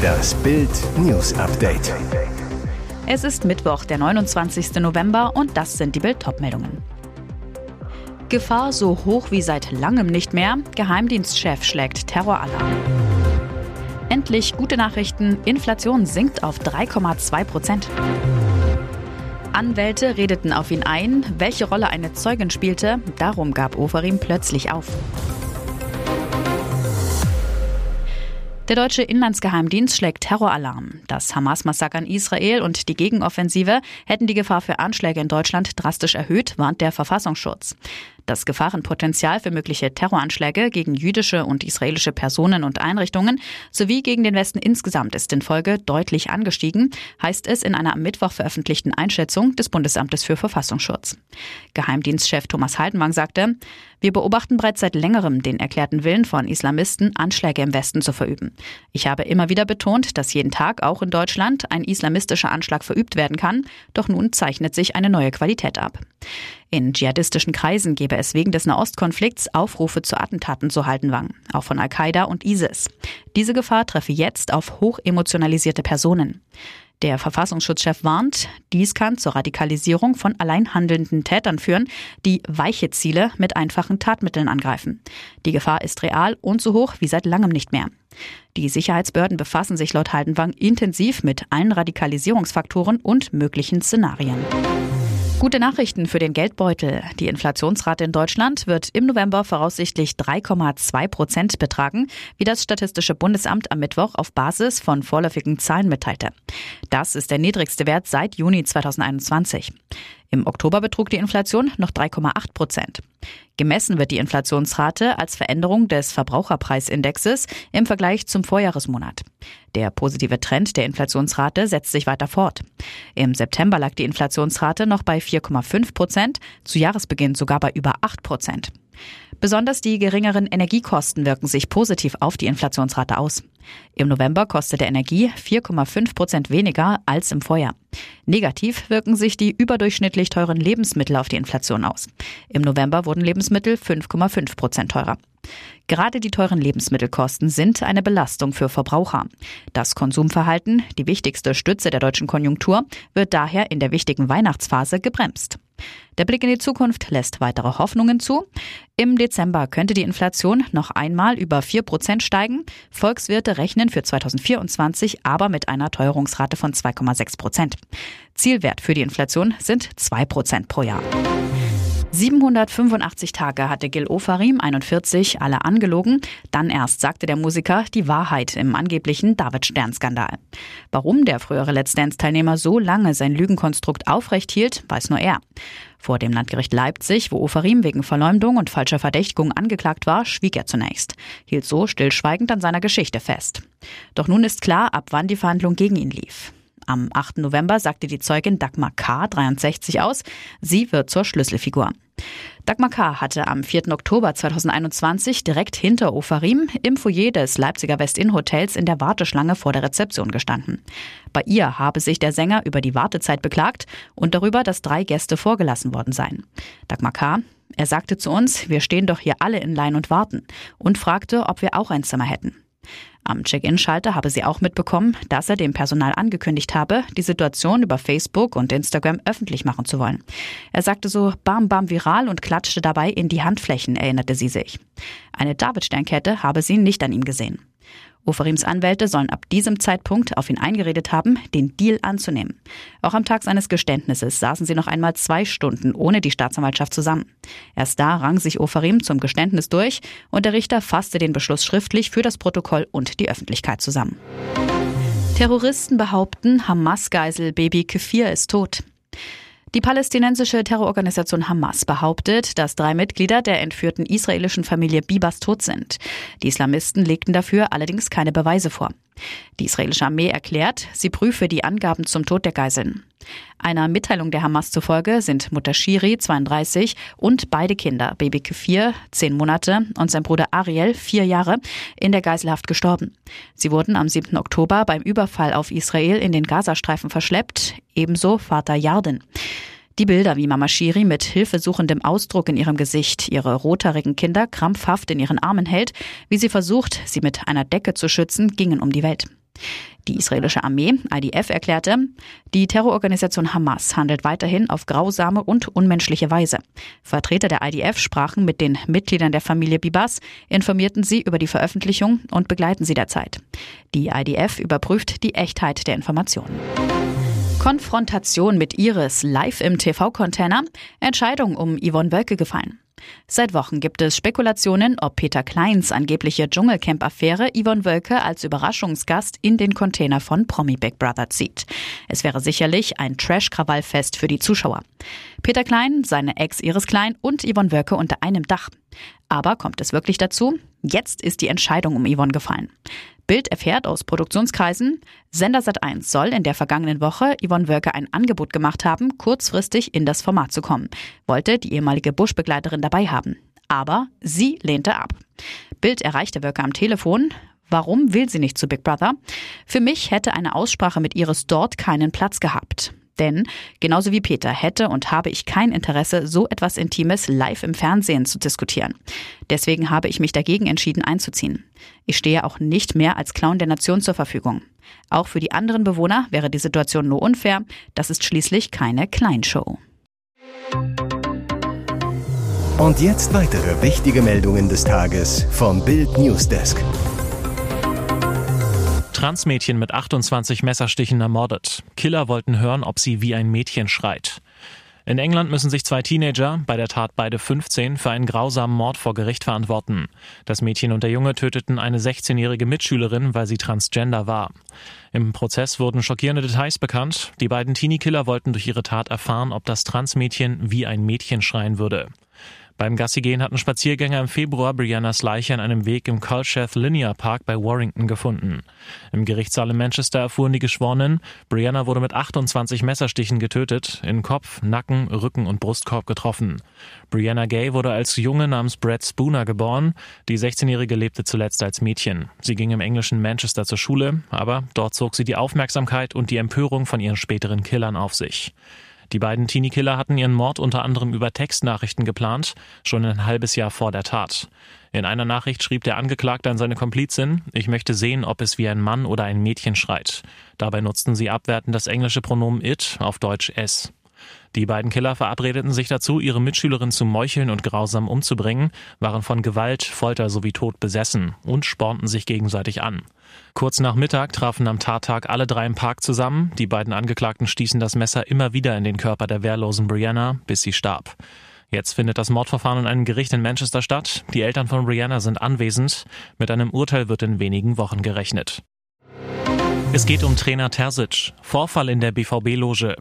Das Bild News Update. Es ist Mittwoch, der 29. November und das sind die Bild meldungen Gefahr so hoch wie seit langem nicht mehr. Geheimdienstchef schlägt Terroralarm. Endlich gute Nachrichten. Inflation sinkt auf 3,2 Prozent. Anwälte redeten auf ihn ein. Welche Rolle eine Zeugin spielte, darum gab Oferim plötzlich auf. Der deutsche Inlandsgeheimdienst schlägt Terroralarm. Das Hamas-Massaker in Israel und die Gegenoffensive hätten die Gefahr für Anschläge in Deutschland drastisch erhöht, warnt der Verfassungsschutz. Das Gefahrenpotenzial für mögliche Terroranschläge gegen jüdische und israelische Personen und Einrichtungen sowie gegen den Westen insgesamt ist in Folge deutlich angestiegen, heißt es in einer am Mittwoch veröffentlichten Einschätzung des Bundesamtes für Verfassungsschutz. Geheimdienstchef Thomas Haldenwang sagte, wir beobachten bereits seit längerem den erklärten Willen von Islamisten, Anschläge im Westen zu verüben. Ich habe immer wieder betont, dass jeden Tag auch in Deutschland ein islamistischer Anschlag verübt werden kann, doch nun zeichnet sich eine neue Qualität ab. In dschihadistischen Kreisen gebe es wegen des Nahostkonflikts Aufrufe zu Attentaten zu Haltenwang, auch von Al-Qaida und ISIS. Diese Gefahr treffe jetzt auf hochemotionalisierte Personen. Der Verfassungsschutzchef warnt, dies kann zur Radikalisierung von allein handelnden Tätern führen, die weiche Ziele mit einfachen Tatmitteln angreifen. Die Gefahr ist real und so hoch wie seit langem nicht mehr. Die Sicherheitsbehörden befassen sich laut Haldenwang intensiv mit allen Radikalisierungsfaktoren und möglichen Szenarien. Gute Nachrichten für den Geldbeutel. Die Inflationsrate in Deutschland wird im November voraussichtlich 3,2 Prozent betragen, wie das Statistische Bundesamt am Mittwoch auf Basis von vorläufigen Zahlen mitteilte. Das ist der niedrigste Wert seit Juni 2021. Im Oktober betrug die Inflation noch 3,8 Prozent. Gemessen wird die Inflationsrate als Veränderung des Verbraucherpreisindexes im Vergleich zum Vorjahresmonat. Der positive Trend der Inflationsrate setzt sich weiter fort. Im September lag die Inflationsrate noch bei 4,5 Prozent, zu Jahresbeginn sogar bei über 8 Prozent. Besonders die geringeren Energiekosten wirken sich positiv auf die Inflationsrate aus. Im November kostete Energie 4,5 Prozent weniger als im Vorjahr. Negativ wirken sich die überdurchschnittlich teuren Lebensmittel auf die Inflation aus. Im November wurden Lebensmittel 5,5 Prozent teurer. Gerade die teuren Lebensmittelkosten sind eine Belastung für Verbraucher. Das Konsumverhalten, die wichtigste Stütze der deutschen Konjunktur, wird daher in der wichtigen Weihnachtsphase gebremst. Der Blick in die Zukunft lässt weitere Hoffnungen zu. Im Dezember könnte die Inflation noch einmal über 4 Prozent steigen. Volkswirte rechnen für 2024 aber mit einer Teuerungsrate von 2,6 Prozent. Zielwert für die Inflation sind 2 Prozent pro Jahr. 785 Tage hatte Gil Ofarim, 41, alle angelogen. Dann erst sagte der Musiker die Wahrheit im angeblichen David-Stern-Skandal. Warum der frühere Let's Dance-Teilnehmer so lange sein Lügenkonstrukt aufrecht hielt, weiß nur er. Vor dem Landgericht Leipzig, wo Ofarim wegen Verleumdung und falscher Verdächtigung angeklagt war, schwieg er zunächst, hielt so stillschweigend an seiner Geschichte fest. Doch nun ist klar, ab wann die Verhandlung gegen ihn lief. Am 8. November sagte die Zeugin Dagmar K. 63 aus. Sie wird zur Schlüsselfigur. Dagmar K. hatte am 4. Oktober 2021 direkt hinter Ofarim im Foyer des Leipziger Westin-Hotels in der Warteschlange vor der Rezeption gestanden. Bei ihr habe sich der Sänger über die Wartezeit beklagt und darüber, dass drei Gäste vorgelassen worden seien. Dagmar K. Er sagte zu uns, wir stehen doch hier alle in Lein und warten und fragte, ob wir auch ein Zimmer hätten. Am Check-in-Schalter habe sie auch mitbekommen, dass er dem Personal angekündigt habe, die Situation über Facebook und Instagram öffentlich machen zu wollen. Er sagte so bam bam viral und klatschte dabei in die Handflächen, erinnerte sie sich. Eine David-Sternkette habe sie nicht an ihm gesehen. Oferims Anwälte sollen ab diesem Zeitpunkt auf ihn eingeredet haben, den Deal anzunehmen. Auch am Tag seines Geständnisses saßen sie noch einmal zwei Stunden ohne die Staatsanwaltschaft zusammen. Erst da rang sich Oferim zum Geständnis durch und der Richter fasste den Beschluss schriftlich für das Protokoll und die Öffentlichkeit zusammen. Terroristen behaupten, Hamas-Geisel Baby Kefir ist tot. Die palästinensische Terrororganisation Hamas behauptet, dass drei Mitglieder der entführten israelischen Familie Bibas tot sind. Die Islamisten legten dafür allerdings keine Beweise vor. Die israelische Armee erklärt, sie prüfe die Angaben zum Tod der Geiseln. Einer Mitteilung der Hamas zufolge sind Mutter Shiri, 32, und beide Kinder, Baby Kefir, 10 Monate, und sein Bruder Ariel, 4 Jahre, in der Geiselhaft gestorben. Sie wurden am 7. Oktober beim Überfall auf Israel in den Gazastreifen verschleppt, ebenso Vater Yarden. Die Bilder, wie Mama Shiri mit hilfesuchendem Ausdruck in ihrem Gesicht ihre rothaarigen Kinder krampfhaft in ihren Armen hält, wie sie versucht, sie mit einer Decke zu schützen, gingen um die Welt. Die israelische Armee, IDF, erklärte, die Terrororganisation Hamas handelt weiterhin auf grausame und unmenschliche Weise. Vertreter der IDF sprachen mit den Mitgliedern der Familie Bibas, informierten sie über die Veröffentlichung und begleiten sie derzeit. Die IDF überprüft die Echtheit der Informationen. Konfrontation mit Iris live im TV-Container, Entscheidung um Yvonne Wölke gefallen. Seit Wochen gibt es Spekulationen, ob Peter Kleins angebliche Dschungelcamp-Affäre Yvonne Wölke als Überraschungsgast in den Container von Promi Big Brother zieht. Es wäre sicherlich ein Trash-Krawallfest für die Zuschauer. Peter Klein, seine Ex Iris Klein und Yvonne Wölke unter einem Dach. Aber kommt es wirklich dazu? Jetzt ist die Entscheidung um Yvonne gefallen. Bild erfährt aus Produktionskreisen, Sender Sat1 soll in der vergangenen Woche Yvonne Wölke ein Angebot gemacht haben, kurzfristig in das Format zu kommen, wollte die ehemalige Bush-Begleiterin dabei haben. Aber sie lehnte ab. Bild erreichte Wölke am Telefon. Warum will sie nicht zu Big Brother? Für mich hätte eine Aussprache mit Iris dort keinen Platz gehabt. Denn genauso wie Peter hätte und habe ich kein Interesse, so etwas Intimes live im Fernsehen zu diskutieren. Deswegen habe ich mich dagegen entschieden einzuziehen. Ich stehe auch nicht mehr als Clown der Nation zur Verfügung. Auch für die anderen Bewohner wäre die Situation nur unfair. Das ist schließlich keine Kleinshow. Und jetzt weitere wichtige Meldungen des Tages vom Bild Newsdesk. Transmädchen mit 28 Messerstichen ermordet. Killer wollten hören, ob sie wie ein Mädchen schreit. In England müssen sich zwei Teenager, bei der Tat beide 15, für einen grausamen Mord vor Gericht verantworten. Das Mädchen und der Junge töteten eine 16-jährige Mitschülerin, weil sie transgender war. Im Prozess wurden schockierende Details bekannt. Die beiden Teenie-Killer wollten durch ihre Tat erfahren, ob das Transmädchen wie ein Mädchen schreien würde. Beim Gassigehen hatten Spaziergänger im Februar Briannas Leiche an einem Weg im Culcheth Linear Park bei Warrington gefunden. Im Gerichtssaal in Manchester erfuhren die Geschworenen, Brianna wurde mit 28 Messerstichen getötet, in Kopf, Nacken, Rücken und Brustkorb getroffen. Brianna Gay wurde als Junge namens Brad Spooner geboren. Die 16-Jährige lebte zuletzt als Mädchen. Sie ging im englischen Manchester zur Schule, aber dort zog sie die Aufmerksamkeit und die Empörung von ihren späteren Killern auf sich. Die beiden Teenie-Killer hatten ihren Mord unter anderem über Textnachrichten geplant, schon ein halbes Jahr vor der Tat. In einer Nachricht schrieb der Angeklagte an seine Komplizin, ich möchte sehen, ob es wie ein Mann oder ein Mädchen schreit. Dabei nutzten sie abwertend das englische Pronomen it, auf Deutsch es. Die beiden Killer verabredeten sich dazu, ihre Mitschülerin zu meucheln und grausam umzubringen, waren von Gewalt, Folter sowie Tod besessen und spornten sich gegenseitig an. Kurz nach Mittag trafen am Tattag alle drei im Park zusammen. Die beiden Angeklagten stießen das Messer immer wieder in den Körper der wehrlosen Brianna, bis sie starb. Jetzt findet das Mordverfahren in einem Gericht in Manchester statt. Die Eltern von Brianna sind anwesend. Mit einem Urteil wird in wenigen Wochen gerechnet. Es geht um Trainer Terzic. Vorfall in der BVB-Loge.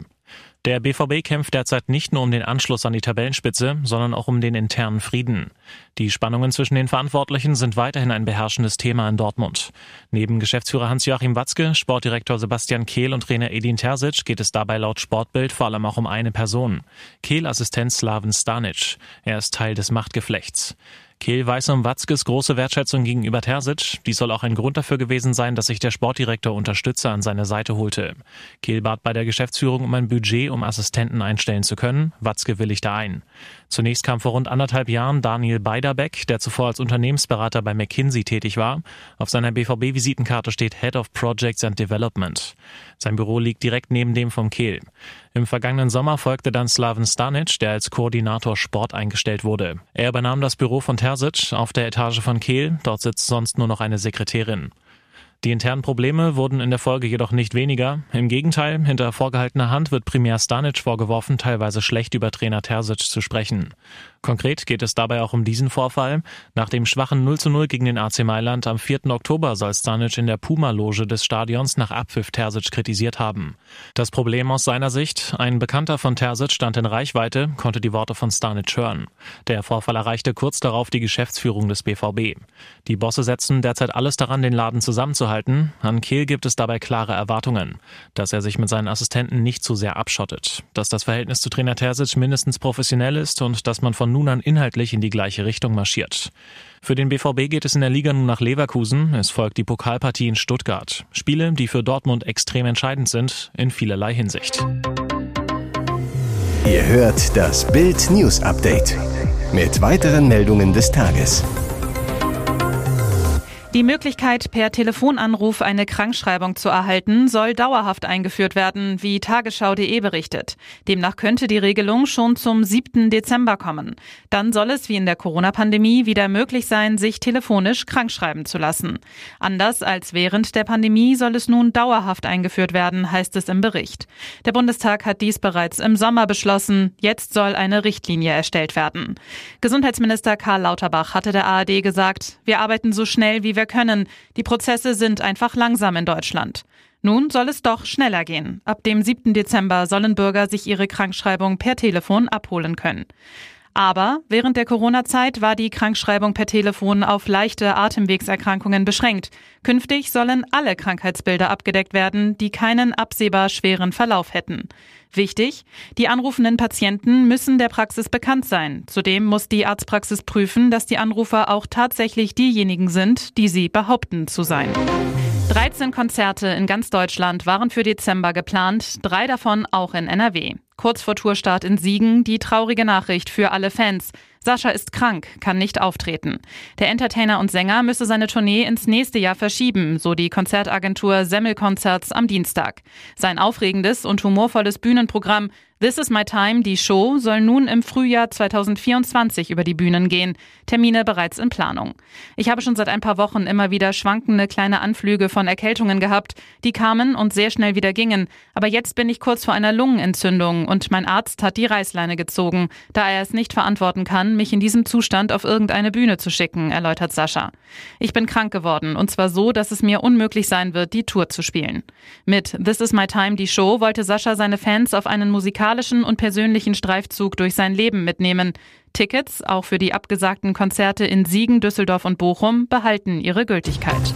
Der BVB kämpft derzeit nicht nur um den Anschluss an die Tabellenspitze, sondern auch um den internen Frieden. Die Spannungen zwischen den Verantwortlichen sind weiterhin ein beherrschendes Thema in Dortmund. Neben Geschäftsführer Hans-Joachim Watzke, Sportdirektor Sebastian Kehl und Trainer Edin Terzic geht es dabei laut Sportbild vor allem auch um eine Person. Kehl-Assistent Slaven Stanic. Er ist Teil des Machtgeflechts. Kehl weiß um Watzkes große Wertschätzung gegenüber Terzic. Dies soll auch ein Grund dafür gewesen sein, dass sich der Sportdirektor Unterstützer an seine Seite holte. Kehl bat bei der Geschäftsführung um ein Budget, um Assistenten einstellen zu können. Watzke willigte ein. Zunächst kam vor rund anderthalb Jahren Daniel Beiderbeck, der zuvor als Unternehmensberater bei McKinsey tätig war. Auf seiner BVB-Visitenkarte steht Head of Projects and Development. Sein Büro liegt direkt neben dem vom Kehl. Im vergangenen Sommer folgte dann Slaven Stanic, der als Koordinator Sport eingestellt wurde. Er übernahm das Büro von Terzic auf der Etage von Kehl. Dort sitzt sonst nur noch eine Sekretärin. Die internen Probleme wurden in der Folge jedoch nicht weniger. Im Gegenteil, hinter vorgehaltener Hand wird primär Stanic vorgeworfen, teilweise schlecht über Trainer Terzic zu sprechen. Konkret geht es dabei auch um diesen Vorfall. Nach dem schwachen 0 zu 0 gegen den AC Mailand am 4. Oktober soll Stanic in der Puma-Loge des Stadions nach Abpfiff Terzic kritisiert haben. Das Problem aus seiner Sicht, ein Bekannter von Terzic stand in Reichweite, konnte die Worte von Stanic hören. Der Vorfall erreichte kurz darauf die Geschäftsführung des BVB. Die Bosse setzen derzeit alles daran, den Laden zusammenzuhalten. An Kehl gibt es dabei klare Erwartungen, dass er sich mit seinen Assistenten nicht zu sehr abschottet, dass das Verhältnis zu Trainer Terzic mindestens professionell ist und dass man von nun an inhaltlich in die gleiche Richtung marschiert. Für den BVB geht es in der Liga nun nach Leverkusen. Es folgt die Pokalpartie in Stuttgart. Spiele, die für Dortmund extrem entscheidend sind, in vielerlei Hinsicht. Ihr hört das Bild News Update mit weiteren Meldungen des Tages. Die Möglichkeit, per Telefonanruf eine Krankschreibung zu erhalten, soll dauerhaft eingeführt werden, wie tagesschau.de berichtet. Demnach könnte die Regelung schon zum 7. Dezember kommen. Dann soll es wie in der Corona-Pandemie wieder möglich sein, sich telefonisch krankschreiben zu lassen. Anders als während der Pandemie soll es nun dauerhaft eingeführt werden, heißt es im Bericht. Der Bundestag hat dies bereits im Sommer beschlossen. Jetzt soll eine Richtlinie erstellt werden. Gesundheitsminister Karl Lauterbach hatte der ARD gesagt, wir arbeiten so schnell wie wir wir können. Die Prozesse sind einfach langsam in Deutschland. Nun soll es doch schneller gehen. Ab dem 7. Dezember sollen Bürger sich ihre Krankschreibung per Telefon abholen können. Aber während der Corona-Zeit war die Krankschreibung per Telefon auf leichte Atemwegserkrankungen beschränkt. Künftig sollen alle Krankheitsbilder abgedeckt werden, die keinen absehbar schweren Verlauf hätten. Wichtig, die anrufenden Patienten müssen der Praxis bekannt sein. Zudem muss die Arztpraxis prüfen, dass die Anrufer auch tatsächlich diejenigen sind, die sie behaupten zu sein. 13 Konzerte in ganz Deutschland waren für Dezember geplant, drei davon auch in NRW. Kurz vor Tourstart in Siegen die traurige Nachricht für alle Fans. Sascha ist krank, kann nicht auftreten. Der Entertainer und Sänger müsse seine Tournee ins nächste Jahr verschieben, so die Konzertagentur Semmelkonzerts am Dienstag. Sein aufregendes und humorvolles Bühnenprogramm This is My Time, die Show, soll nun im Frühjahr 2024 über die Bühnen gehen. Termine bereits in Planung. Ich habe schon seit ein paar Wochen immer wieder schwankende kleine Anflüge von Erkältungen gehabt. Die kamen und sehr schnell wieder gingen. Aber jetzt bin ich kurz vor einer Lungenentzündung und mein Arzt hat die Reißleine gezogen, da er es nicht verantworten kann, mich in diesem Zustand auf irgendeine Bühne zu schicken, erläutert Sascha. Ich bin krank geworden und zwar so, dass es mir unmöglich sein wird, die Tour zu spielen. Mit This is My Time, die Show, wollte Sascha seine Fans auf einen musikalischen musikalischen und persönlichen Streifzug durch sein Leben mitnehmen. Tickets, auch für die abgesagten Konzerte in Siegen, Düsseldorf und Bochum, behalten ihre Gültigkeit.